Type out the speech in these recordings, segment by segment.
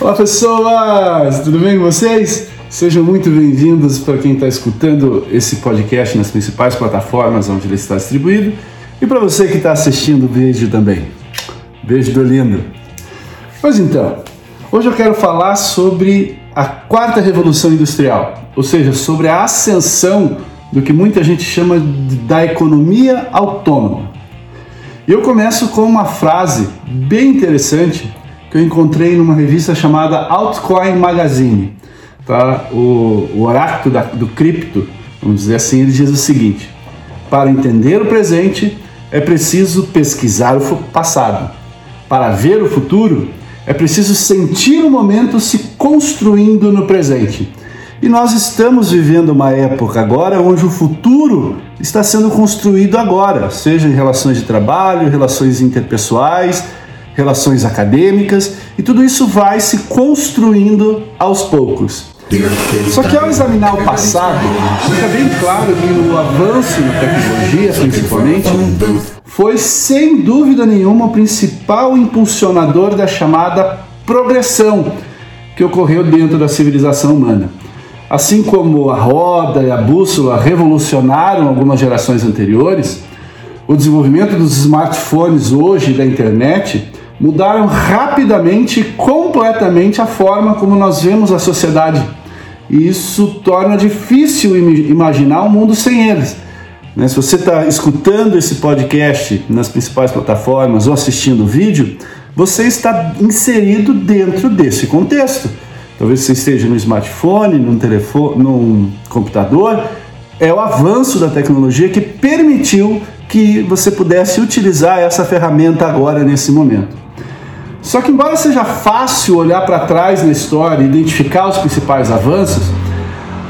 Olá pessoas, tudo bem com vocês? Sejam muito bem-vindos para quem está escutando esse podcast nas principais plataformas onde ele está distribuído e para você que está assistindo o vídeo também. Beijo do lindo. Pois então, hoje eu quero falar sobre a quarta revolução industrial, ou seja, sobre a ascensão do que muita gente chama da economia autônoma. E eu começo com uma frase bem interessante que eu encontrei numa revista chamada Altcoin Magazine. Tá? O, o oráculo da, do cripto, vamos dizer assim, ele diz o seguinte: para entender o presente é preciso pesquisar o passado. Para ver o futuro é preciso sentir o momento se construindo no presente. E nós estamos vivendo uma época agora onde o futuro está sendo construído agora, seja em relações de trabalho, relações interpessoais, relações acadêmicas, e tudo isso vai se construindo aos poucos. Só que ao examinar o passado, fica bem claro que o avanço na tecnologia, principalmente, foi sem dúvida nenhuma o principal impulsionador da chamada progressão que ocorreu dentro da civilização humana. Assim como a roda e a bússola revolucionaram algumas gerações anteriores, o desenvolvimento dos smartphones hoje da internet mudaram rapidamente e completamente a forma como nós vemos a sociedade. E isso torna difícil imaginar um mundo sem eles. Né? Se você está escutando esse podcast nas principais plataformas ou assistindo o vídeo, você está inserido dentro desse contexto. Talvez você esteja no smartphone, num telefone, num computador. É o avanço da tecnologia que permitiu que você pudesse utilizar essa ferramenta agora nesse momento. Só que, embora seja fácil olhar para trás na história e identificar os principais avanços,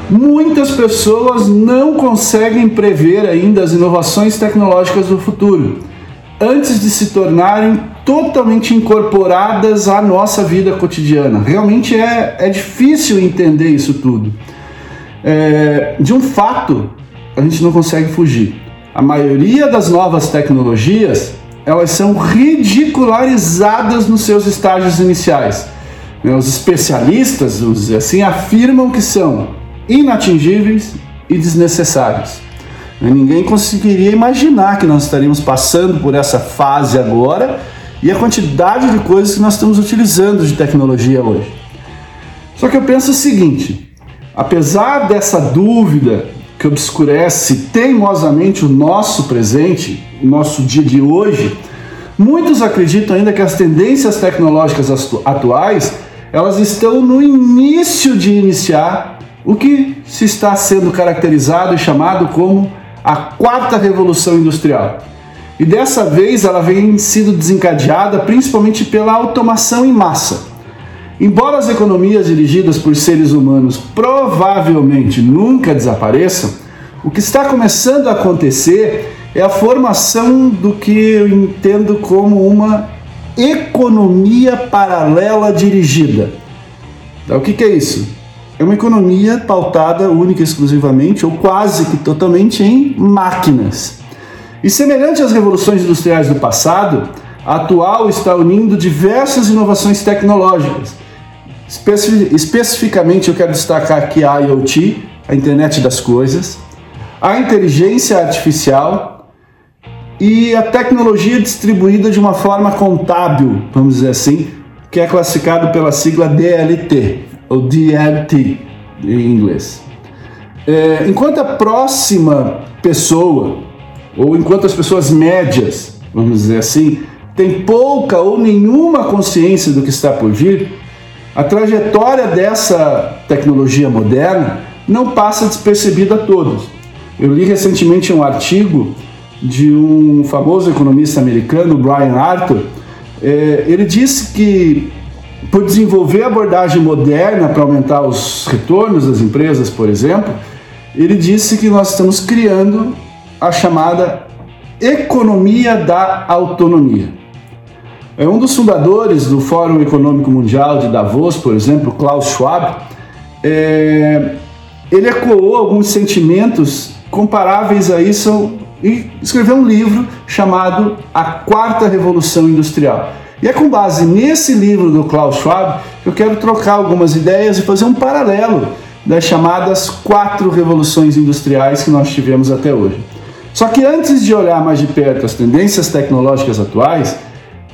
muitas pessoas não conseguem prever ainda as inovações tecnológicas do futuro, antes de se tornarem totalmente incorporadas à nossa vida cotidiana. Realmente é, é difícil entender isso tudo. É, de um fato, a gente não consegue fugir. A maioria das novas tecnologias elas são ridicularizadas nos seus estágios iniciais. Né, os especialistas, vamos dizer assim, afirmam que são inatingíveis e desnecessários. Né, ninguém conseguiria imaginar que nós estaríamos passando por essa fase agora e a quantidade de coisas que nós estamos utilizando de tecnologia hoje. Só que eu penso o seguinte: apesar dessa dúvida que obscurece teimosamente o nosso presente, o nosso dia de hoje, muitos acreditam ainda que as tendências tecnológicas atuais elas estão no início de iniciar o que se está sendo caracterizado e chamado como a quarta revolução industrial. E dessa vez ela vem sido desencadeada principalmente pela automação em massa. Embora as economias dirigidas por seres humanos provavelmente nunca desapareçam, o que está começando a acontecer é a formação do que eu entendo como uma economia paralela dirigida. O que, que é isso? É uma economia pautada única e exclusivamente, ou quase que totalmente, em máquinas. E semelhante às revoluções industriais do passado, a atual está unindo diversas inovações tecnológicas Especi especificamente, eu quero destacar aqui a IoT, a internet das coisas, a inteligência artificial e a tecnologia distribuída de uma forma contábil, vamos dizer assim, que é classificado pela sigla DLT, ou DLT em inglês. É, enquanto a próxima pessoa, ou enquanto as pessoas médias, vamos dizer assim, tem pouca ou nenhuma consciência do que está por vir, a trajetória dessa tecnologia moderna não passa despercebida a todos. Eu li recentemente um artigo de um famoso economista americano, Brian Arthur. É, ele disse que, por desenvolver abordagem moderna para aumentar os retornos das empresas, por exemplo, ele disse que nós estamos criando a chamada economia da autonomia. É um dos fundadores do Fórum Econômico Mundial de Davos, por exemplo, Klaus Schwab. É, ele ecoou alguns sentimentos comparáveis a isso e escreveu um livro chamado A Quarta Revolução Industrial. E é com base nesse livro do Klaus Schwab que eu quero trocar algumas ideias e fazer um paralelo das chamadas quatro revoluções industriais que nós tivemos até hoje. Só que antes de olhar mais de perto as tendências tecnológicas atuais,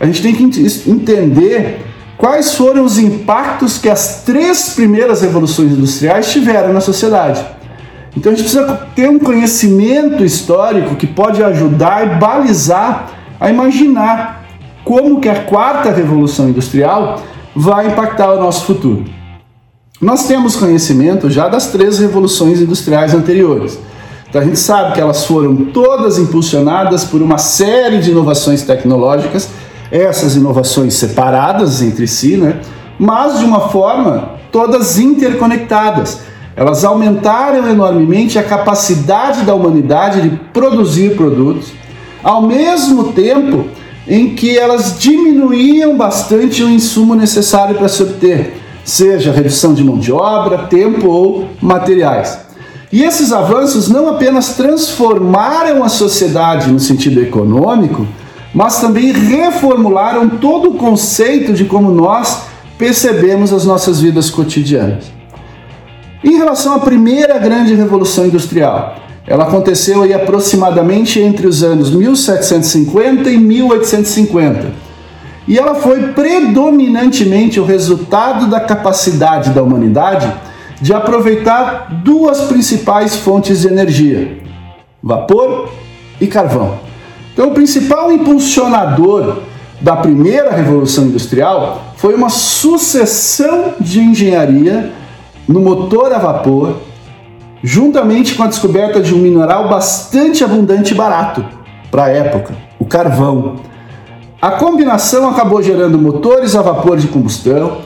a gente tem que entender quais foram os impactos que as três primeiras revoluções industriais tiveram na sociedade. Então a gente precisa ter um conhecimento histórico que pode ajudar e balizar a imaginar como que a quarta revolução industrial vai impactar o nosso futuro. Nós temos conhecimento já das três revoluções industriais anteriores. Então a gente sabe que elas foram todas impulsionadas por uma série de inovações tecnológicas, essas inovações separadas entre si, né? mas de uma forma todas interconectadas. Elas aumentaram enormemente a capacidade da humanidade de produzir produtos, ao mesmo tempo em que elas diminuíam bastante o insumo necessário para se obter, seja redução de mão de obra, tempo ou materiais. E esses avanços não apenas transformaram a sociedade no sentido econômico, mas também reformularam todo o conceito de como nós percebemos as nossas vidas cotidianas. Em relação à primeira grande revolução industrial, ela aconteceu aí aproximadamente entre os anos 1750 e 1850. E ela foi predominantemente o resultado da capacidade da humanidade de aproveitar duas principais fontes de energia: vapor e carvão. Então, o principal impulsionador da primeira revolução industrial foi uma sucessão de engenharia no motor a vapor, juntamente com a descoberta de um mineral bastante abundante e barato para a época, o carvão. A combinação acabou gerando motores a vapor de combustão,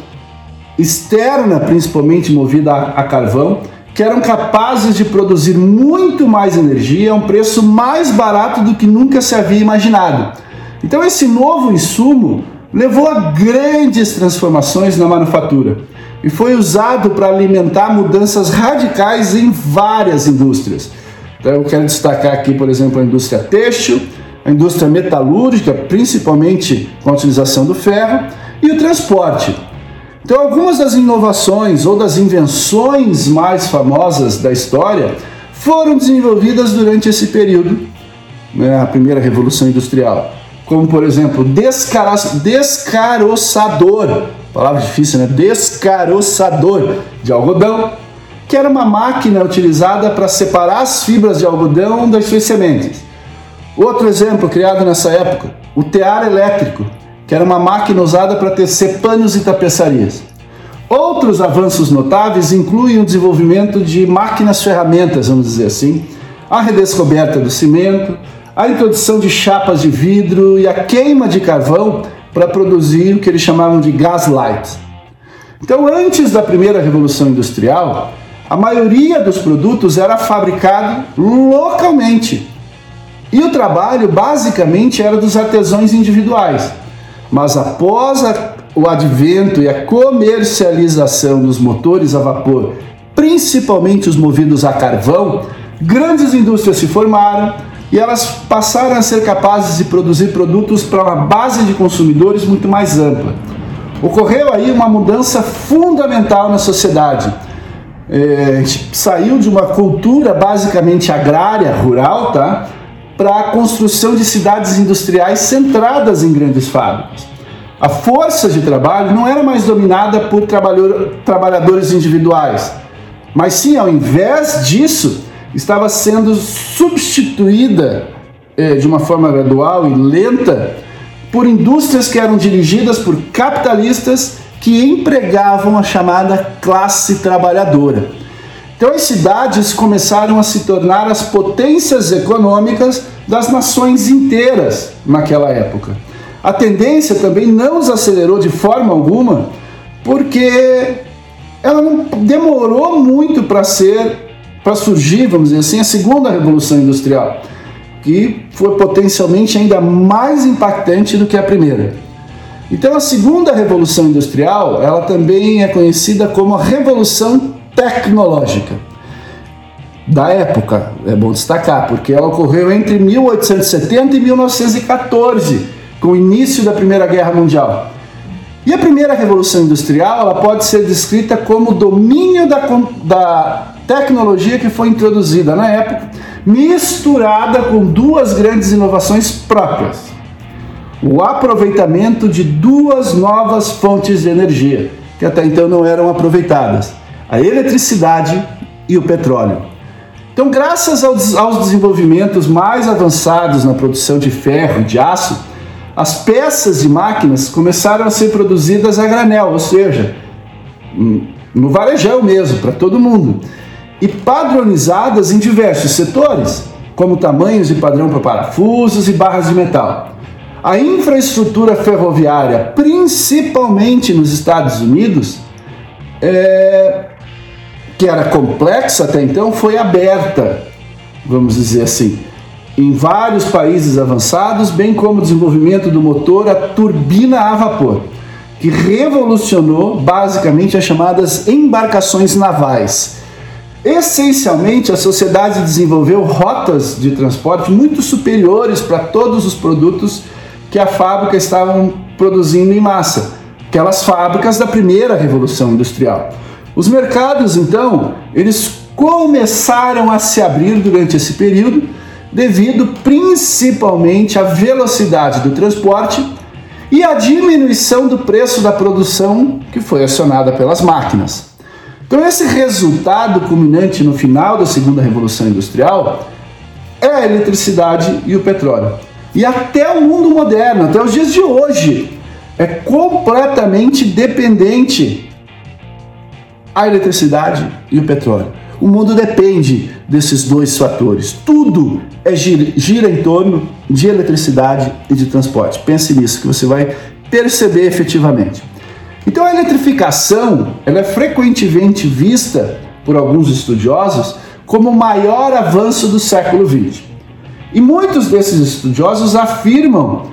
externa, principalmente movida a, carvão, que eram capazes de produzir muito mais energia a um preço mais barato do que nunca se havia imaginado. Então, esse novo insumo levou a grandes transformações na manufatura e foi usado para alimentar mudanças radicais em várias indústrias. Então, eu quero destacar aqui, por exemplo, a indústria têxtil, a indústria metalúrgica, principalmente com a utilização do ferro, e o transporte, então, algumas das inovações ou das invenções mais famosas da história foram desenvolvidas durante esse período, né, a primeira revolução industrial, como por exemplo, descara descaroçador, palavra difícil, né? Descaroçador de algodão, que era uma máquina utilizada para separar as fibras de algodão das suas sementes. Outro exemplo criado nessa época, o tear elétrico, que era uma máquina usada para tecer panos e tapeçarias. Outros avanços notáveis incluem o desenvolvimento de máquinas-ferramentas, vamos dizer assim, a redescoberta do cimento, a introdução de chapas de vidro e a queima de carvão para produzir o que eles chamavam de gaslight. Então, antes da primeira revolução industrial, a maioria dos produtos era fabricado localmente. E o trabalho basicamente era dos artesãos individuais. Mas após a, o advento e a comercialização dos motores a vapor, principalmente os movidos a carvão, grandes indústrias se formaram e elas passaram a ser capazes de produzir produtos para uma base de consumidores muito mais ampla. Ocorreu aí uma mudança fundamental na sociedade. É, a gente saiu de uma cultura basicamente agrária, rural, tá? Para a construção de cidades industriais centradas em grandes fábricas. A força de trabalho não era mais dominada por trabalhadores individuais, mas sim, ao invés disso, estava sendo substituída eh, de uma forma gradual e lenta por indústrias que eram dirigidas por capitalistas que empregavam a chamada classe trabalhadora. Então as cidades começaram a se tornar as potências econômicas das nações inteiras naquela época. A tendência também não desacelerou de forma alguma, porque ela demorou muito para ser, para surgir, vamos dizer assim, a segunda revolução industrial, que foi potencialmente ainda mais impactante do que a primeira. Então a segunda revolução industrial, ela também é conhecida como a revolução tecnológica da época, é bom destacar, porque ela ocorreu entre 1870 e 1914, com o início da Primeira Guerra Mundial. E a primeira revolução industrial ela pode ser descrita como o domínio da, da tecnologia que foi introduzida na época, misturada com duas grandes inovações próprias: o aproveitamento de duas novas fontes de energia, que até então não eram aproveitadas: a eletricidade e o petróleo. Então, graças aos, desenvolvimentos mais avançados na produção de ferro e de aço, as peças de máquinas começaram a ser produzidas a granel, ou seja, no varejão mesmo, para todo mundo, e padronizadas em diversos setores, como tamanhos e padrão para parafusos e barras de metal. A infraestrutura ferroviária, principalmente nos Estados Unidos, é, que era complexa até então, foi aberta, vamos dizer assim em vários países avançados, bem como o desenvolvimento do motor a turbina a vapor, que revolucionou basicamente as chamadas embarcações navais. Essencialmente, a sociedade desenvolveu rotas de transporte muito superiores para todos os produtos que a fábrica estavam produzindo em massa, aquelas fábricas da primeira revolução industrial. Os mercados, então, eles começaram a se abrir durante esse período devido principalmente à velocidade do transporte e à diminuição do preço da produção que foi acionada pelas máquinas. Então, esse resultado culminante no final da segunda revolução industrial é a eletricidade e o petróleo. E até o mundo moderno, até os dias de hoje, é completamente dependente a eletricidade e o petróleo. O mundo depende desses dois fatores. Tudo é gira, gira em torno de eletricidade e de transporte. Pense nisso que você vai perceber efetivamente. Então a eletrificação ela é frequentemente vista por alguns estudiosos como o maior avanço do século XX. E muitos desses estudiosos afirmam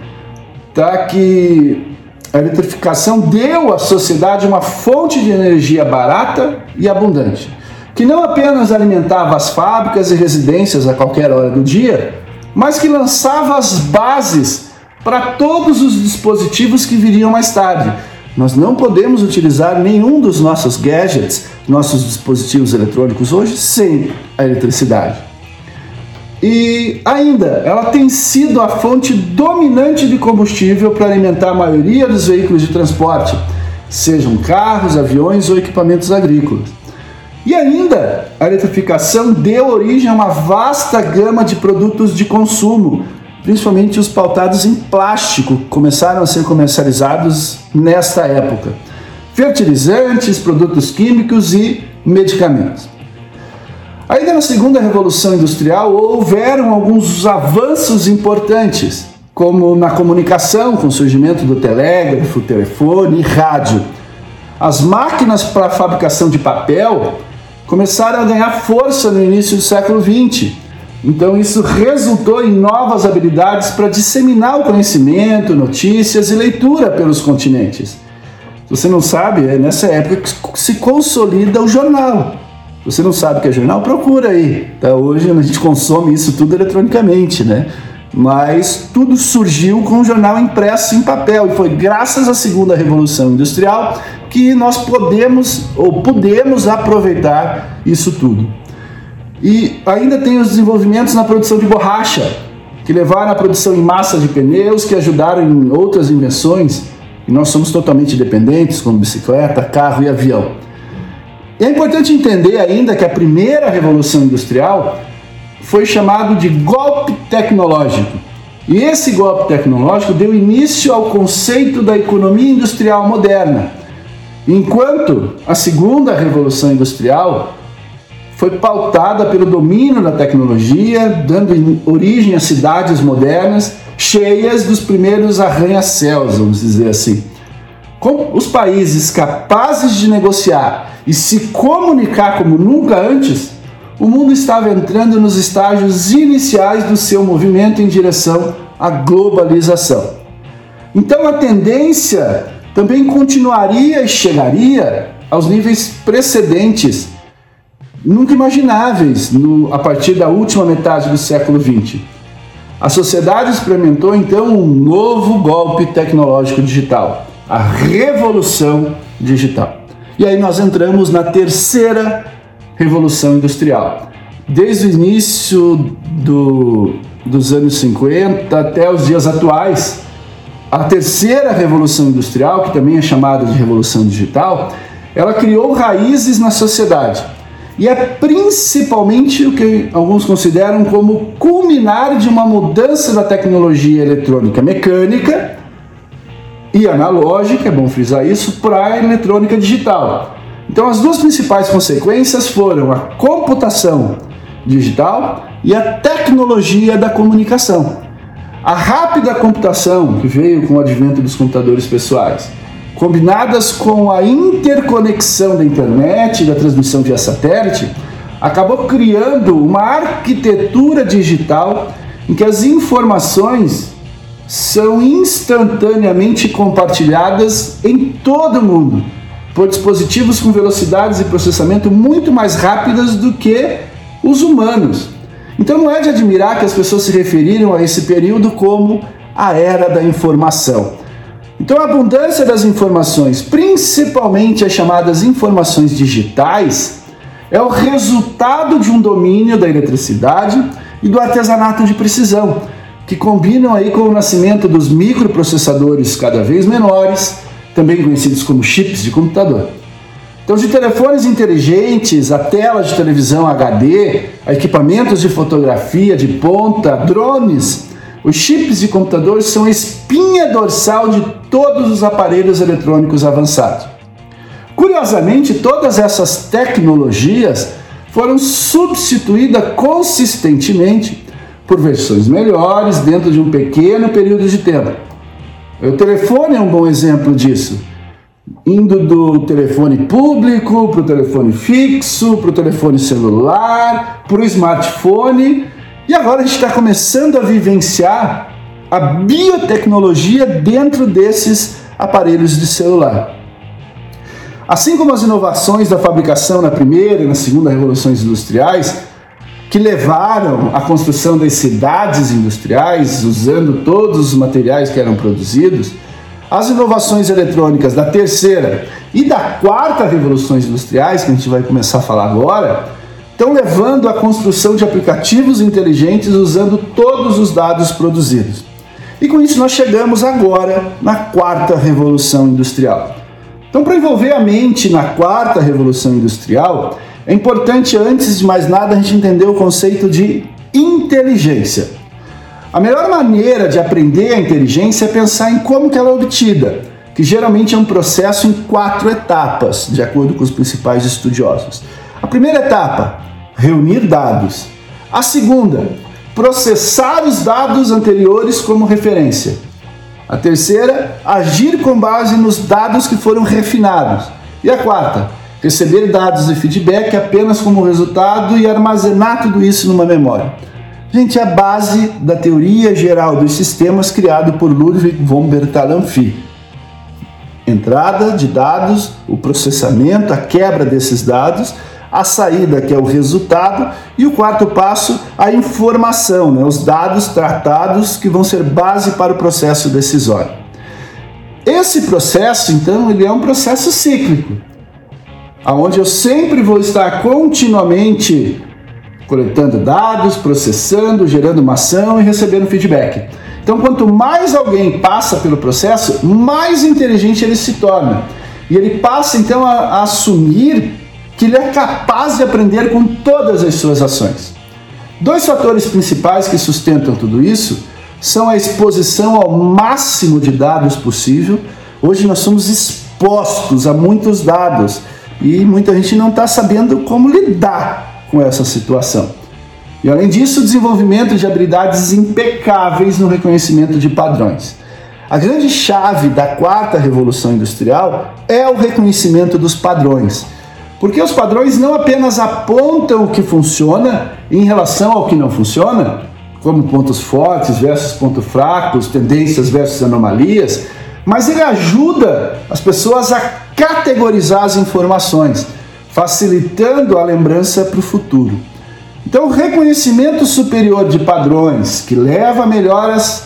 tá, que a eletrificação deu à sociedade uma fonte de energia barata e abundante que não apenas alimentava as fábricas e residências a qualquer hora do dia, mas que lançava as bases para todos os dispositivos que viriam mais tarde. Nós não podemos utilizar nenhum dos nossos gadgets, nossos dispositivos eletrônicos hoje, sem a eletricidade. E ainda, ela tem sido a fonte dominante de combustível para alimentar a maioria dos veículos de transporte, sejam carros, aviões ou equipamentos agrícolas. E ainda, a eletrificação deu origem a uma vasta gama de produtos de consumo, principalmente os pautados em plástico, que começaram a ser comercializados nesta época. Fertilizantes, produtos químicos e medicamentos. Ainda na segunda revolução industrial houveram alguns avanços importantes, como na comunicação, com o surgimento do telégrafo, telefone e rádio. As máquinas para fabricação de papel começaram a ganhar força no início do século XX. Então, isso resultou em novas habilidades para disseminar o conhecimento, notícias e leitura pelos continentes. Se você não sabe, é nessa época que se consolida o jornal. Você não sabe o que é jornal, procura aí. Tá? Hoje a gente consome isso tudo eletronicamente, né? Mas tudo surgiu com o jornal impresso em papel e foi graças à segunda revolução industrial que nós podemos ou podemos aproveitar isso tudo. E ainda tem os desenvolvimentos na produção de borracha, que levaram à produção em massa de pneus, que ajudaram em outras invenções, e nós somos totalmente dependentes, como bicicleta, carro e avião. É importante entender ainda que a primeira revolução industrial foi chamado de golpe tecnológico. E esse golpe tecnológico deu início ao conceito da economia industrial moderna, Enquanto a segunda revolução industrial foi pautada pelo domínio da tecnologia, dando origem a cidades modernas cheias dos primeiros arranha-céus, vamos dizer assim. Com os países capazes de negociar e se comunicar como nunca antes, o mundo estava entrando nos estágios iniciais do seu movimento em direção à globalização. Então a tendência também continuaria e chegaria aos níveis precedentes, nunca imagináveis no, a partir da última metade do século XX. a sociedade experimentou então um novo golpe tecnológico digital, a revolução digital. E aí nós entramos na terceira revolução industrial. Desde o início do, dos anos 50 até os dias atuais, a terceira revolução industrial, que também é chamada de revolução digital, ela criou raízes na sociedade e é principalmente o que alguns consideram como culminar de uma mudança da tecnologia eletrônica mecânica e analógica, é bom frisar isso, para a eletrônica digital. Então, as duas principais consequências foram a computação digital e a tecnologia da comunicação. A rápida computação, que veio com o advento dos computadores pessoais, combinadas com a interconexão da internet e da transmissão via satélite, acabou criando uma arquitetura digital em que as informações são instantaneamente compartilhadas em todo o mundo por dispositivos com velocidades de processamento muito mais rápidas do que os humanos. Então não é de admirar que as pessoas se referiram a esse período como a era da informação. Então, a abundância das informações, principalmente as chamadas informações digitais, é o resultado de um domínio da eletricidade e do artesanato de precisão, que combinam aí com o nascimento dos microprocessadores cada vez menores, também conhecidos como chips de computador. Então, de telefones inteligentes, a telas de televisão HD, a equipamentos de fotografia de ponta, drones, os chips de computador são a espinha dorsal de todos os aparelhos eletrônicos avançados. Curiosamente, todas essas tecnologias foram substituídas consistentemente por versões melhores dentro de um pequeno período de tempo. O telefone é um bom exemplo disso. Indo do telefone público para o telefone fixo, para o telefone celular, para o smartphone e agora a gente está começando a vivenciar a biotecnologia dentro desses aparelhos de celular. Assim como as inovações da fabricação na primeira e na segunda revoluções industriais, que levaram à construção das cidades industriais, usando todos os materiais que eram produzidos, as inovações eletrônicas da terceira e da quarta revoluções industriais, que a gente vai começar a falar agora, estão levando à construção de aplicativos inteligentes usando todos os dados produzidos. E com isso nós chegamos agora na quarta revolução industrial. Então, para envolver a mente na quarta revolução industrial, é importante, antes de mais nada, a gente entender o conceito de inteligência. A melhor maneira de aprender a inteligência é pensar em como ela é obtida, que geralmente é um processo em quatro etapas, de acordo com os principais estudiosos. A primeira etapa, reunir dados. A segunda, processar os dados anteriores como referência. A terceira, agir com base nos dados que foram refinados. E a quarta, receber dados de feedback apenas como resultado e armazenar tudo isso numa memória. Gente, é a base da teoria geral dos sistemas criado por Ludwig von Bertalanffy. Entrada de dados, o processamento, a quebra desses dados a saída, que é o resultado, e o quarto passo, a informação, né, os dados tratados que vão ser base para o processo decisório. Esse processo, então, ele é um processo cíclico, aonde eu sempre vou estar continuamente coletando dados, processando, gerando uma ação e recebendo feedback. Então, quanto mais alguém passa pelo processo, mais inteligente ele se torna. E ele passa então a, a assumir que ele é capaz de aprender com todas as suas ações. Dois fatores principais que sustentam tudo isso são a exposição ao máximo de dados possível. Hoje nós somos expostos a muitos dados e muita gente não está sabendo como lidar com essa situação. E além disso, o desenvolvimento de habilidades impecáveis no reconhecimento de padrões. A grande chave da quarta revolução industrial é o reconhecimento dos padrões. Porque os padrões não apenas apontam o que funciona em relação ao que não funciona, como pontos fortes versus pontos fracos, tendências versus anomalias, mas ele ajuda as pessoas a categorizar as informações, facilitando a lembrança para o futuro. Então, o reconhecimento superior de padrões que leva a melhoras,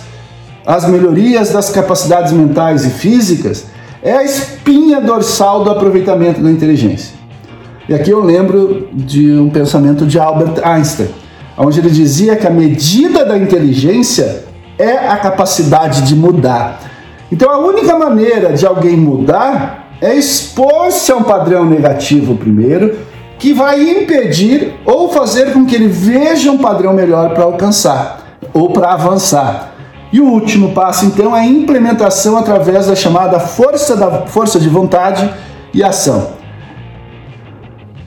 as melhorias das capacidades mentais e físicas é a espinha dorsal do aproveitamento da inteligência. E aqui eu lembro de um pensamento de Albert Einstein, onde ele dizia que a medida da inteligência é a capacidade de mudar. Então a única maneira de alguém mudar é expor-se a um padrão negativo primeiro, que vai impedir ou fazer com que ele veja um padrão melhor para alcançar ou para avançar. E o último passo, então, é a implementação através da chamada força, da, força de vontade e ação.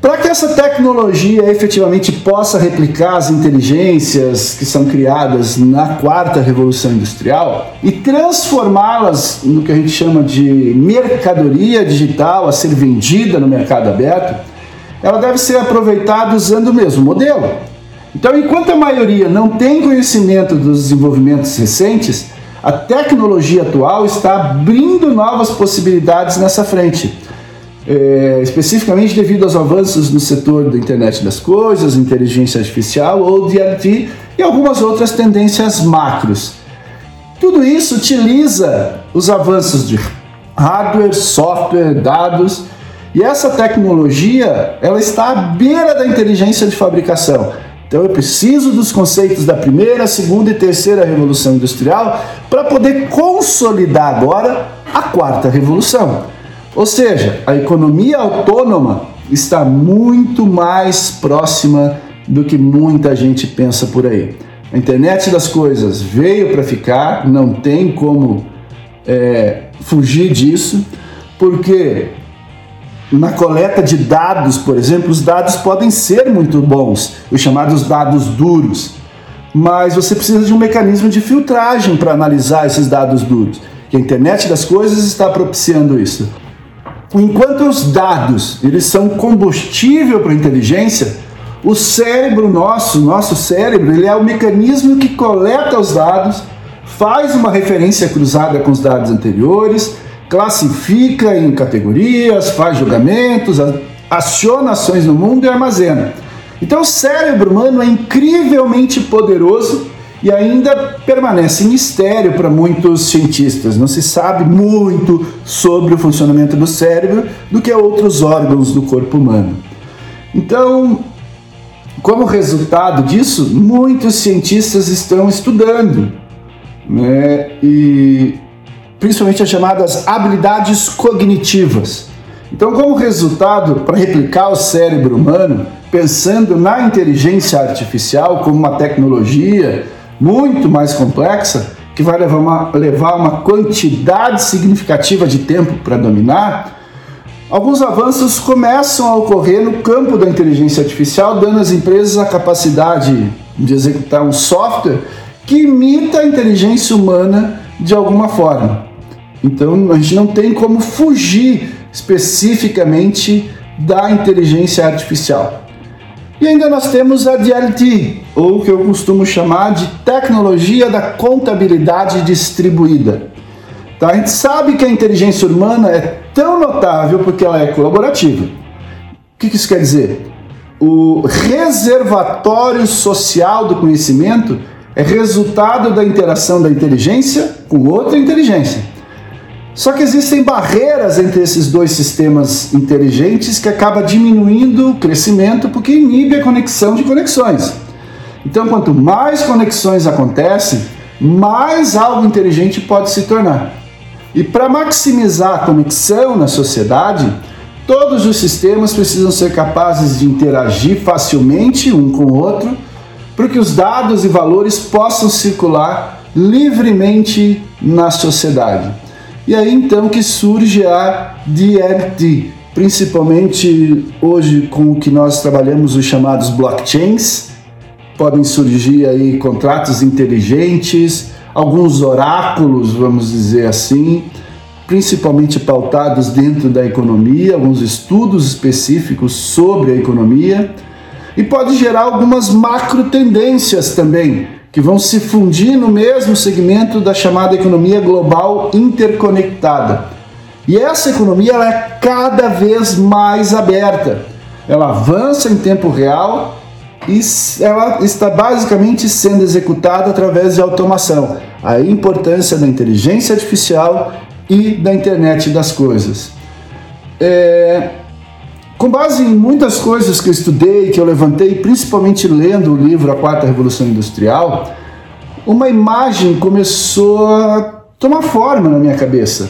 Para que essa tecnologia efetivamente possa replicar as inteligências que são criadas na quarta revolução industrial e transformá-las no que a gente chama de mercadoria digital a ser vendida no mercado aberto, ela deve ser aproveitada usando o mesmo modelo. Então, enquanto a maioria não tem conhecimento dos desenvolvimentos recentes, a tecnologia atual está abrindo novas possibilidades nessa frente é, especificamente devido aos avanços no setor da internet das coisas, inteligência artificial ou DLT e algumas outras tendências macros. Tudo isso utiliza os avanços de hardware, software, dados e essa tecnologia ela está à beira da inteligência de fabricação. Então eu preciso dos conceitos da primeira, segunda e terceira revolução industrial para poder consolidar agora a quarta revolução. Ou seja, a economia autônoma está muito mais próxima do que muita gente pensa por aí. A internet das coisas veio para ficar, não tem como é, fugir disso, porque na coleta de dados, por exemplo, os dados podem ser muito bons, os chamados dados duros, mas você precisa de um mecanismo de filtragem para analisar esses dados duros. E a internet das coisas está propiciando isso. Enquanto os dados eles são combustível para a inteligência, o cérebro nosso, nosso cérebro, ele é o mecanismo que coleta os dados, faz uma referência cruzada com os dados anteriores, classifica em categorias, faz julgamentos, aciona ações no mundo e armazena. Então o cérebro humano é incrivelmente poderoso e ainda permanece mistério para muitos cientistas. Não se sabe muito sobre o funcionamento do cérebro do que outros órgãos do corpo humano. Então, como resultado disso, muitos cientistas estão estudando, né, e principalmente as chamadas habilidades cognitivas. Então, como resultado, para replicar o cérebro humano, pensando na inteligência artificial como uma tecnologia muito mais complexa, que vai levar uma, levar uma quantidade significativa de tempo para dominar, alguns avanços começam a ocorrer no campo da inteligência artificial, dando às empresas a capacidade de executar um software que imita a inteligência humana de alguma forma. Então a gente não tem como fugir especificamente da inteligência artificial. E ainda nós temos a DLT, ou o que eu costumo chamar de tecnologia da contabilidade distribuída. Tá? A gente sabe que a inteligência humana é tão notável porque ela é colaborativa. O que isso quer dizer? O reservatório social do conhecimento é resultado da interação da inteligência com outra inteligência. Só que existem barreiras entre esses dois sistemas inteligentes que acaba diminuindo o crescimento porque inibe a conexão de conexões. Então, quanto mais conexões acontecem, mais algo inteligente pode se tornar. E para maximizar a conexão na sociedade, todos os sistemas precisam ser capazes de interagir facilmente um com o outro, para que os dados e valores possam circular livremente na sociedade. E aí então que surge a DLT, principalmente hoje com o que nós trabalhamos os chamados blockchains. Podem surgir aí contratos inteligentes, alguns oráculos, vamos dizer assim, principalmente pautados dentro da economia, alguns estudos específicos sobre a economia, e pode gerar algumas macro tendências também, que vão se fundir no mesmo segmento da chamada economia global interconectada. E essa economia ela é cada vez mais aberta. Ela avança em tempo real e ela está basicamente sendo executada através de automação. A importância da inteligência artificial e da internet das coisas. É, com base em muitas coisas que eu estudei, que eu levantei, principalmente lendo o livro A Quarta Revolução Industrial, uma imagem começou a tomar forma na minha cabeça.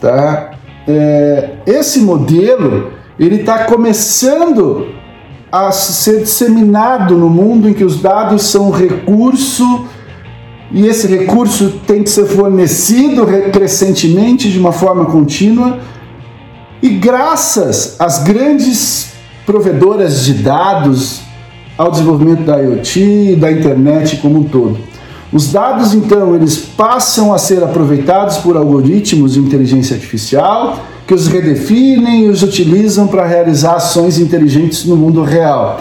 Tá? É, esse modelo ele está começando a ser disseminado no mundo em que os dados são recurso e esse recurso tem que ser fornecido crescentemente de uma forma contínua e graças às grandes provedoras de dados ao desenvolvimento da IoT e da internet como um todo. Os dados então eles passam a ser aproveitados por algoritmos de inteligência artificial que os redefinem e os utilizam para realizar ações inteligentes no mundo real.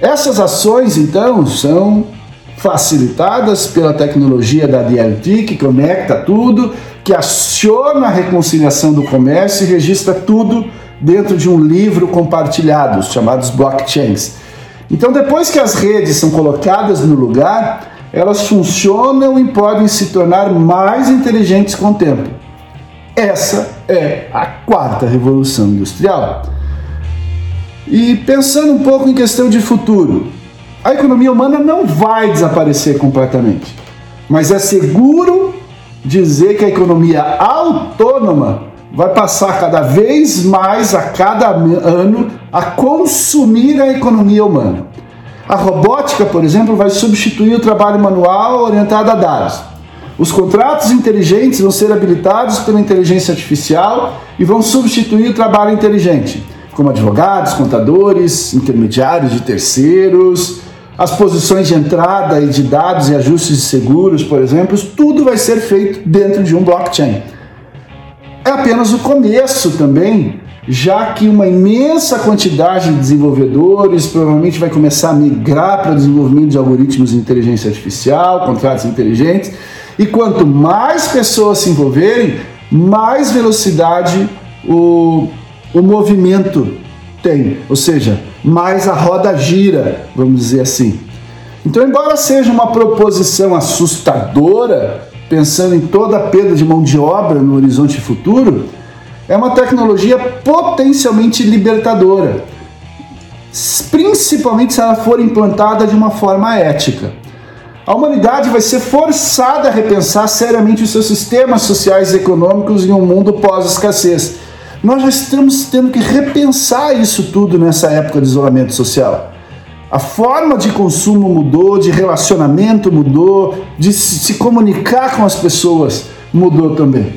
Essas ações, então, são facilitadas pela tecnologia da DLT, que conecta tudo, que aciona a reconciliação do comércio e registra tudo dentro de um livro compartilhado, chamados blockchains. Então, depois que as redes são colocadas no lugar, elas funcionam e podem se tornar mais inteligentes com o tempo. Essa é a quarta revolução industrial. E pensando um pouco em questão de futuro, a economia humana não vai desaparecer completamente, mas é seguro dizer que a economia autônoma vai passar cada vez mais a cada ano a consumir a economia humana. A robótica, por exemplo, vai substituir o trabalho manual orientado a dados. Os contratos inteligentes vão ser habilitados pela inteligência artificial e vão substituir o trabalho inteligente, como advogados, contadores, intermediários de terceiros, as posições de entrada e de dados e ajustes de seguros, por exemplo, tudo vai ser feito dentro de um blockchain. É apenas o começo também, já que uma imensa quantidade de desenvolvedores provavelmente vai começar a migrar para o desenvolvimento de algoritmos de inteligência artificial, contratos inteligentes e quanto mais pessoas se envolverem, mais velocidade o, o movimento tem, ou seja, mais a roda gira, vamos dizer assim. Então, embora seja uma proposição assustadora, pensando em toda a perda de mão de obra no horizonte futuro, é uma tecnologia potencialmente libertadora, principalmente se ela for implantada de uma forma ética a humanidade vai ser forçada a repensar seriamente os seus sistemas sociais e econômicos em um mundo pós-escassez. Nós já estamos tendo que repensar isso tudo nessa época de isolamento social. A forma de consumo mudou, de relacionamento mudou, de se comunicar com as pessoas mudou também.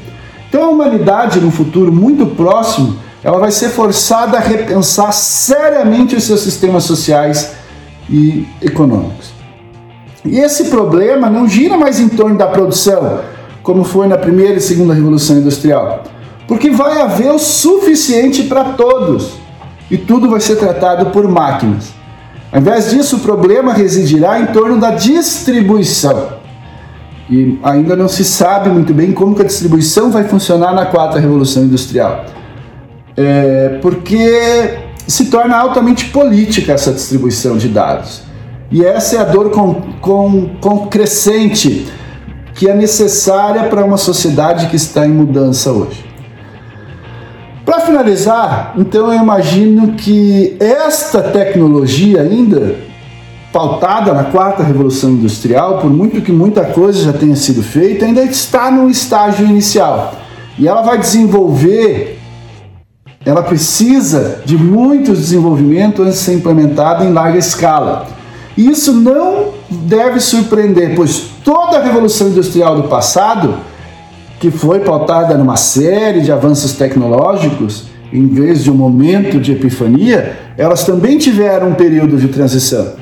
Então a humanidade, no futuro muito próximo, ela vai ser forçada a repensar seriamente os seus sistemas sociais e econômicos. E esse problema não gira mais em torno da produção, como foi na primeira e segunda revolução industrial, porque vai haver o suficiente para todos e tudo vai ser tratado por máquinas. Ao invés disso, o problema residirá em torno da distribuição. E ainda não se sabe muito bem como que a distribuição vai funcionar na quarta revolução industrial. É porque se torna altamente política essa distribuição de dados. E essa é a dor com, com, com crescente que é necessária para uma sociedade que está em mudança hoje. Para finalizar, então eu imagino que esta tecnologia ainda pautada na quarta revolução industrial, por muito que muita coisa já tenha sido feita, ainda está no estágio inicial. E ela vai desenvolver, ela precisa de muito desenvolvimento antes de ser implementada em larga escala. Isso não deve surpreender, pois toda a revolução industrial do passado, que foi pautada numa série de avanços tecnológicos, em vez de um momento de epifania, elas também tiveram um período de transição.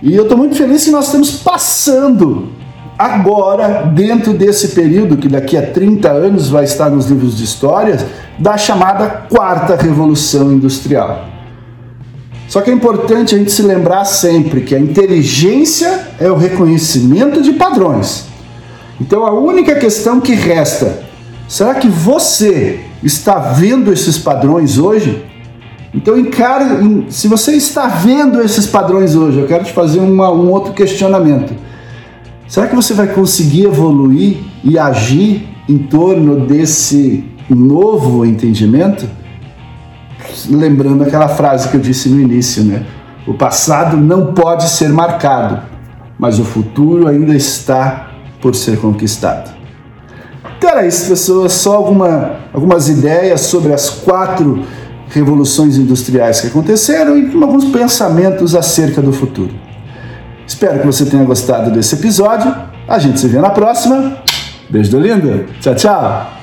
E eu estou muito feliz que nós estamos passando agora, dentro desse período, que daqui a 30 anos vai estar nos livros de histórias, da chamada Quarta Revolução Industrial. Só que é importante a gente se lembrar sempre que a inteligência é o reconhecimento de padrões. Então a única questão que resta, será que você está vendo esses padrões hoje? Então encare, se você está vendo esses padrões hoje, eu quero te fazer uma, um outro questionamento. Será que você vai conseguir evoluir e agir em torno desse novo entendimento? Lembrando aquela frase que eu disse no início, né? O passado não pode ser marcado, mas o futuro ainda está por ser conquistado. Então era isso, pessoas. Só alguma, algumas ideias sobre as quatro revoluções industriais que aconteceram e alguns pensamentos acerca do futuro. Espero que você tenha gostado desse episódio. A gente se vê na próxima. Beijo do lindo. Tchau, tchau.